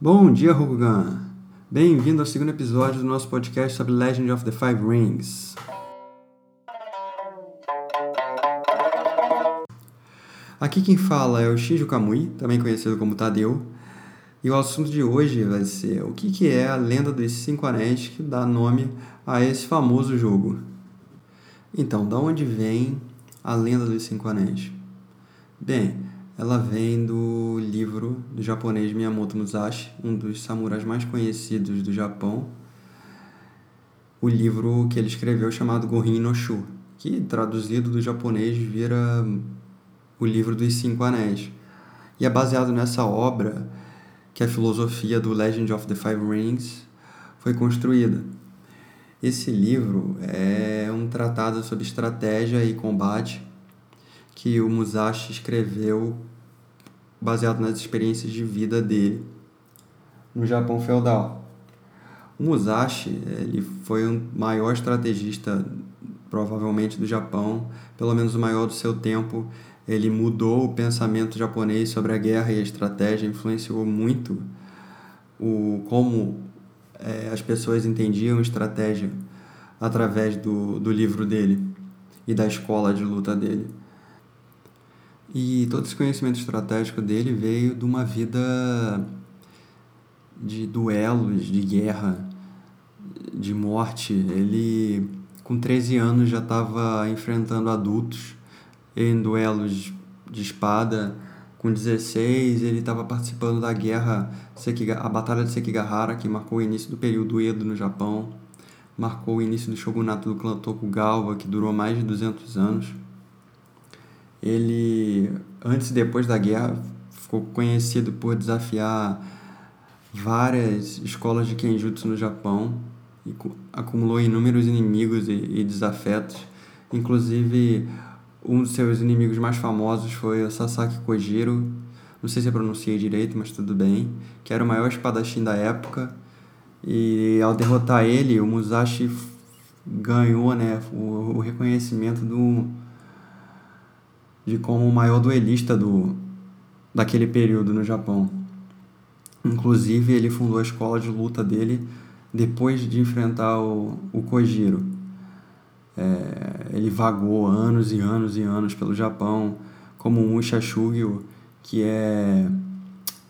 Bom dia, Rokugan! Bem-vindo ao segundo episódio do nosso podcast sobre Legend of the Five Rings. Aqui quem fala é o Shinjo Kamui, também conhecido como Tadeu, e o assunto de hoje vai ser o que, que é a lenda dos Cinco Anéis que dá nome a esse famoso jogo. Então, da onde vem a lenda dos Cinco Anéis? Bem, ela vem do livro do japonês Miyamoto Musashi, um dos samurais mais conhecidos do Japão. O livro que ele escreveu chamado Gohin no Shu, que traduzido do japonês vira o livro dos Cinco Anéis. E é baseado nessa obra que a filosofia do Legend of the Five Rings foi construída. Esse livro é um tratado sobre estratégia e combate que o Musashi escreveu baseado nas experiências de vida dele no Japão feudal. O Musashi ele foi o maior estrategista provavelmente do Japão, pelo menos o maior do seu tempo. Ele mudou o pensamento japonês sobre a guerra e a estratégia, influenciou muito o como é, as pessoas entendiam estratégia através do, do livro dele e da escola de luta dele. E todo esse conhecimento estratégico dele veio de uma vida de duelos, de guerra, de morte. Ele, com 13 anos, já estava enfrentando adultos em duelos de espada. Com 16, ele estava participando da guerra, a Batalha de Sekigahara, que marcou o início do período Edo no Japão, marcou o início do shogunato do clã Tokugawa, que durou mais de 200 anos. Ele, antes e depois da guerra, ficou conhecido por desafiar várias escolas de Kenjutsu no Japão e acumulou inúmeros inimigos e, e desafetos. Inclusive, um dos seus inimigos mais famosos foi o Sasaki Kojiro, não sei se eu pronunciei direito, mas tudo bem, que era o maior espadachim da época. E ao derrotar ele, o Musashi ganhou né, o, o reconhecimento do, de como o maior duelista do, daquele período no Japão. Inclusive, ele fundou a escola de luta dele depois de enfrentar o, o Kojiro. É, ele vagou anos e anos e anos pelo Japão como um Ushashugyo, que é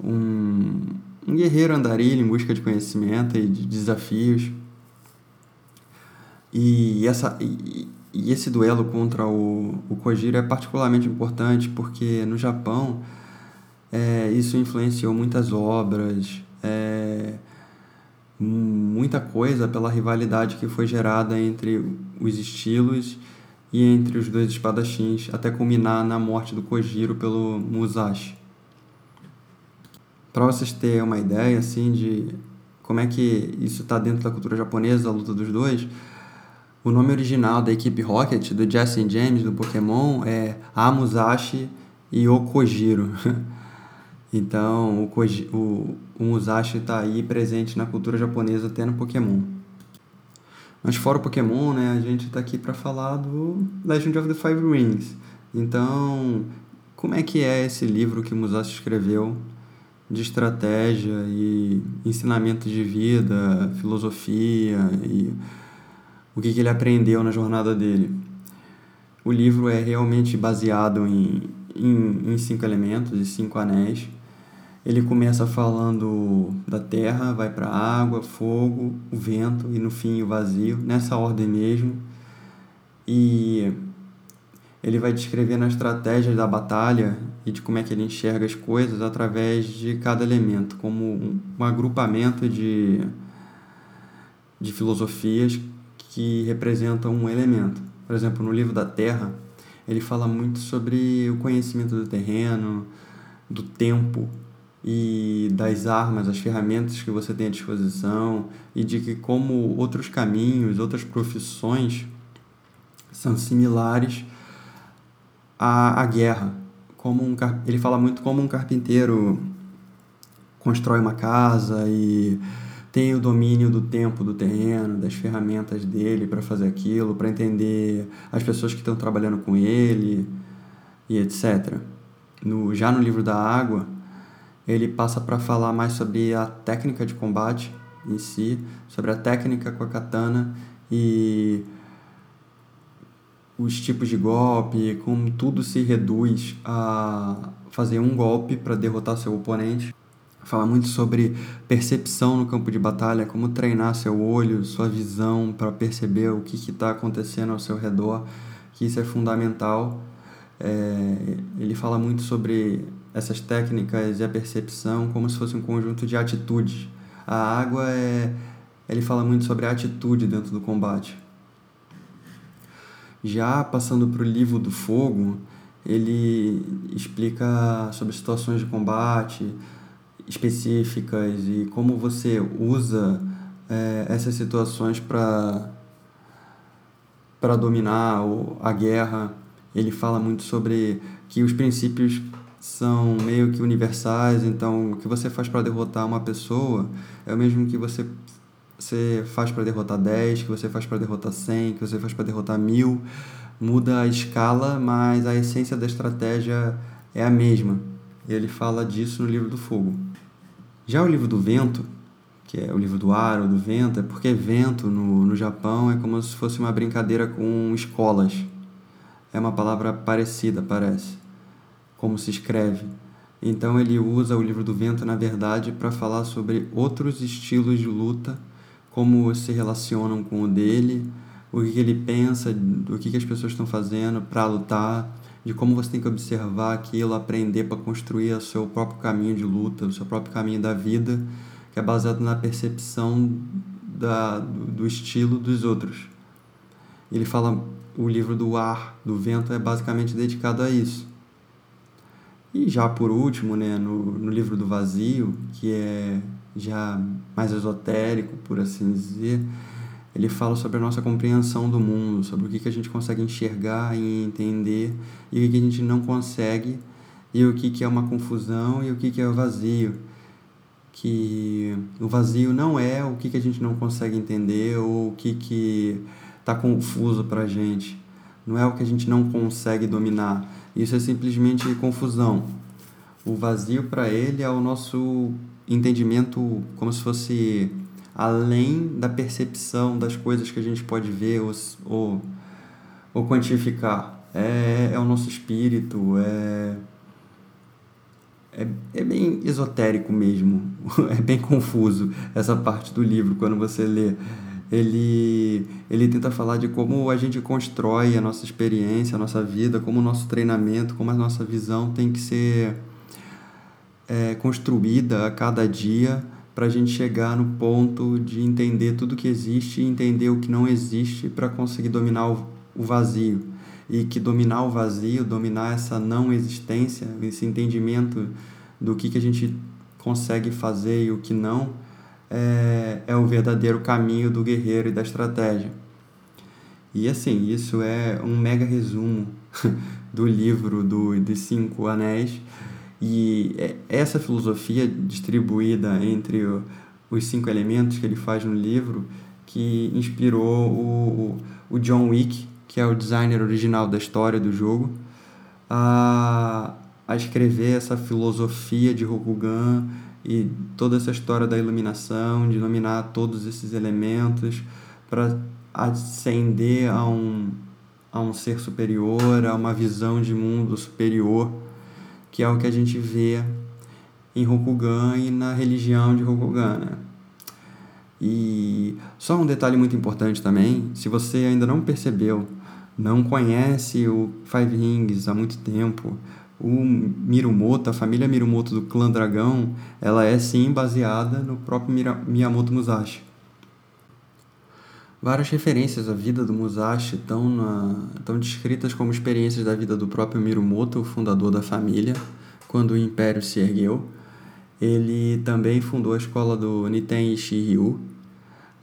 um, um guerreiro andarilho em busca de conhecimento e de desafios. E, essa, e, e esse duelo contra o, o Kojiro é particularmente importante porque no Japão é, isso influenciou muitas obras, é, muita coisa pela rivalidade que foi gerada entre os estilos e entre os dois espadachins, até culminar na morte do Kojiro pelo Musashi. Para vocês terem uma ideia assim de como é que isso está dentro da cultura japonesa, a luta dos dois, o nome original da equipe Rocket, do Justin James, do Pokémon, é Amusashi e Okojiro. então, o, Koji, o, o Musashi está aí presente na cultura japonesa até no Pokémon. Mas fora o Pokémon, né, a gente está aqui para falar do Legend of the Five Rings. Então, como é que é esse livro que Musashi escreveu de estratégia e ensinamento de vida, filosofia e o que, que ele aprendeu na jornada dele. O livro é realmente baseado em, em, em cinco elementos e cinco anéis. Ele começa falando da terra, vai para a água, fogo, o vento e no fim o vazio, nessa ordem mesmo. E ele vai descrevendo a estratégia da batalha e de como é que ele enxerga as coisas através de cada elemento, como um, agrupamento de, de filosofias que representam um elemento. Por exemplo, no livro da Terra, ele fala muito sobre o conhecimento do terreno, do tempo e das armas, as ferramentas que você tem à disposição e de que como outros caminhos, outras profissões são similares à, à guerra. Como um, ele fala muito como um carpinteiro constrói uma casa e tem o domínio do tempo, do terreno, das ferramentas dele para fazer aquilo, para entender as pessoas que estão trabalhando com ele e etc. No, já no livro da água, ele passa para falar mais sobre a técnica de combate em si, sobre a técnica com a katana e os tipos de golpe, como tudo se reduz a fazer um golpe para derrotar seu oponente. Fala muito sobre percepção no campo de batalha, como treinar seu olho, sua visão para perceber o que está acontecendo ao seu redor, que isso é fundamental. É, ele fala muito sobre essas técnicas e a percepção como se fosse um conjunto de atitudes. A água é. Ele fala muito sobre a atitude dentro do combate. Já passando para o livro do fogo, ele explica sobre situações de combate específicas e como você usa é, essas situações para para dominar a guerra. Ele fala muito sobre que os princípios são meio que universais, então o que você faz para derrotar uma pessoa é o mesmo que você você faz para derrotar 10, que você faz para derrotar 100, que você faz para derrotar 1000. Muda a escala, mas a essência da estratégia é a mesma. Ele fala disso no livro do fogo. Já o livro do vento, que é o livro do ar ou do vento, é porque vento no, no Japão é como se fosse uma brincadeira com escolas. É uma palavra parecida, parece, como se escreve. Então ele usa o livro do vento, na verdade, para falar sobre outros estilos de luta como se relacionam com o dele, o que ele pensa, o que as pessoas estão fazendo para lutar, de como você tem que observar aquilo, aprender para construir o seu próprio caminho de luta, o seu próprio caminho da vida, que é baseado na percepção da, do, do estilo dos outros. Ele fala, o livro do ar, do vento, é basicamente dedicado a isso. E já por último, né, no, no livro do vazio, que é já mais esotérico, por assim dizer, ele fala sobre a nossa compreensão do mundo, sobre o que, que a gente consegue enxergar e entender e o que, a gente não consegue, e o que, que é uma confusão e o que, que é o vazio. Que o vazio não é o que, que a gente não consegue entender ou o que que está confuso para a gente. Não é o que a gente não consegue dominar. Isso é simplesmente confusão. O vazio para ele é o nosso entendimento como se fosse além da percepção das coisas que a gente pode ver ou, ou, ou quantificar. É, é o nosso espírito, é, é, é bem esotérico mesmo, é bem confuso essa parte do livro quando você lê. Ele, ele tenta falar de como a gente constrói a nossa experiência, a nossa vida, como o nosso treinamento, como a nossa visão tem que ser é, construída a cada dia para a gente chegar no ponto de entender tudo que existe e entender o que não existe para conseguir dominar o, vazio. E que dominar o vazio, dominar essa não existência, esse entendimento do que, que a gente consegue fazer e o que não, é, é o verdadeiro caminho do guerreiro e da estratégia. E assim, isso é um mega resumo do livro do, dos Cinco Anéis. E é essa filosofia distribuída entre os cinco elementos que ele faz no livro que inspirou o, o John Wick, que é o designer original da história do jogo, a, a escrever essa filosofia de Rokugan e toda essa história da iluminação, de dominar todos esses elementos para ascender a um, a um ser superior, a uma visão de mundo superior que é o que a gente vê em Rokugan e na religião de Rokugan. Né? E só um detalhe muito importante também, se você ainda não percebeu, não conhece o Five Rings há muito tempo, o Mirumoto, a família Mirumoto do clã Dragão, ela é sim baseada no próprio Miyamoto Musashi. Várias referências à vida do Musashi estão, na, descritas como experiências da vida do próprio Mirumoto, o fundador da família, quando o Império se ergueu. Ele também fundou a escola do Niten Shiryu,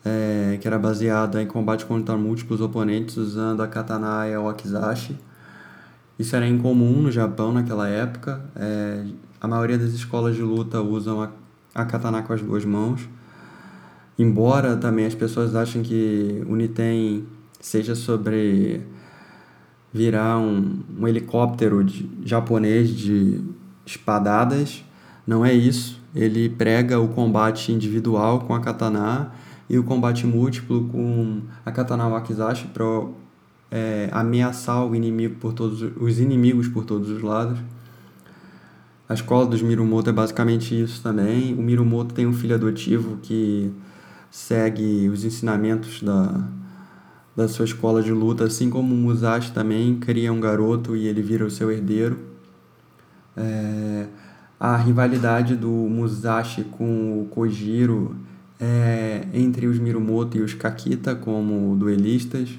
é, que era baseada em combate contra múltiplos oponentes usando a katana e a wakizashi. Isso era incomum no Japão naquela época. É, a maioria das escolas de luta usam a, a katana com as duas mãos. Embora também as pessoas achem que o Niten seja sobre virar um, um helicóptero de, japonês de espadadas, Não é isso. Ele prega o combate individual com a katana e o combate múltiplo com a katana wakizashi para é, ameaçar o inimigo por todos os inimigos por todos os lados. A escola dos Mirumoto é basicamente isso também. O Mirumoto tem um filho adotivo que segue os ensinamentos da, da sua escola de luta, assim como o Musashi também cria um garoto e ele vira o seu herdeiro. É, a rivalidade do Musashi com o Kojiro é entre os Mirumoto e os Kakita como duelistas.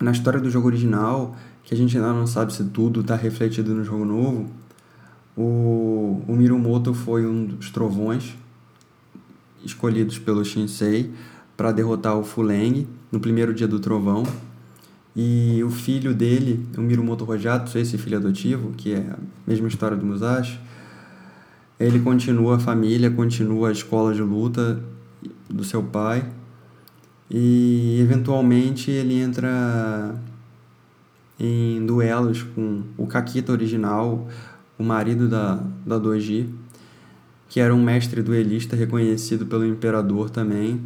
Na história do jogo original, que a gente ainda não sabe se tudo está refletido no jogo novo, o, o Mirumoto foi um dos trovões escolhidos pelo Shinsei para derrotar o Fuleng no primeiro dia do trovão. E o filho dele, o Mirumoto Rojatsu, esse filho adotivo, que é a mesma história do Musashi, ele continua a família, continua a escola de luta do seu pai e eventualmente ele entra em duelos com o Kakita original, o marido da, da Doji, que era um mestre duelista reconhecido pelo imperador também.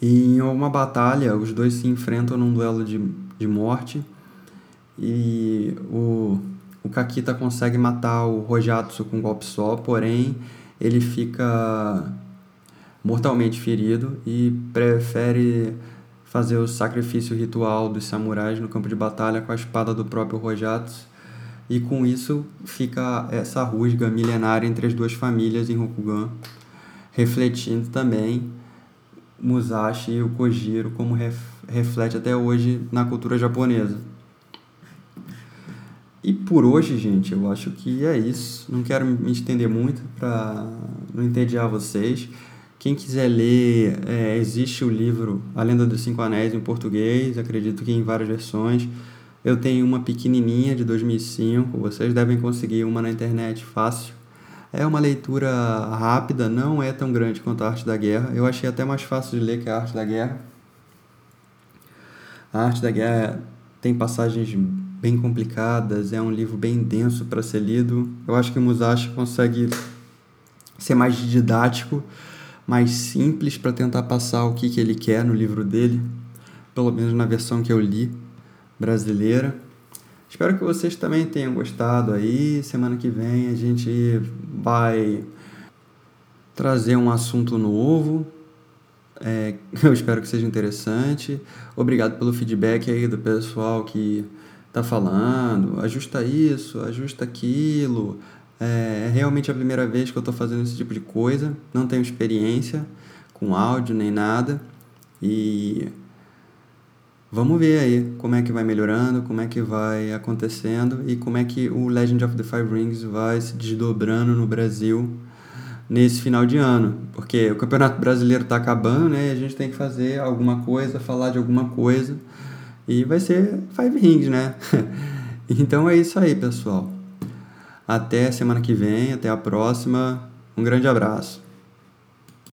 E em uma batalha, os dois se enfrentam num duelo de, de morte e o, o Kakita consegue matar o Rojatsu com um golpe só, porém ele fica mortalmente ferido e prefere fazer o sacrifício ritual dos samurais no campo de batalha com a espada do próprio Rojatsu. E com isso fica essa rusga milenária entre as duas famílias em Rokugan, refletindo também Musashi e o Kojiro como ref, reflete até hoje na cultura japonesa. E por hoje, gente, eu acho que é isso. Não quero me estender muito para não entediar vocês. Quem quiser ler, é, existe o livro A Lenda dos Cinco Anéis em português, acredito que em várias versões. Eu tenho uma pequenininha de 2005, vocês devem conseguir uma na internet fácil. É uma leitura rápida, não é tão grande quanto a Arte da Guerra. Eu achei até mais fácil de ler que a Arte da Guerra. A Arte da Guerra tem passagens bem complicadas, é um livro bem denso para ser lido. Eu acho que o Musashi consegue ser mais didático, mais simples para tentar passar o que, que ele quer no livro dele, pelo menos na versão que eu li, brasileira. Espero que vocês também tenham gostado aí. Semana que vem a gente vai trazer um assunto novo. É, eu espero que seja interessante. Obrigado pelo feedback aí do pessoal que tá falando. Ajusta isso, ajusta aquilo. É, é realmente a primeira vez que eu estou fazendo esse tipo de coisa. Não tenho experiência com áudio nem nada. E Vamos ver aí como é que vai melhorando, como é que vai acontecendo e como é que o Legend of the Five Rings vai se desdobrando no Brasil nesse final de ano. Porque o Campeonato Brasileiro está acabando, né? E a gente tem que fazer alguma coisa, falar de alguma coisa. E vai ser Five Rings, né? então é isso aí, pessoal. Até semana que vem, até a próxima. Um grande abraço.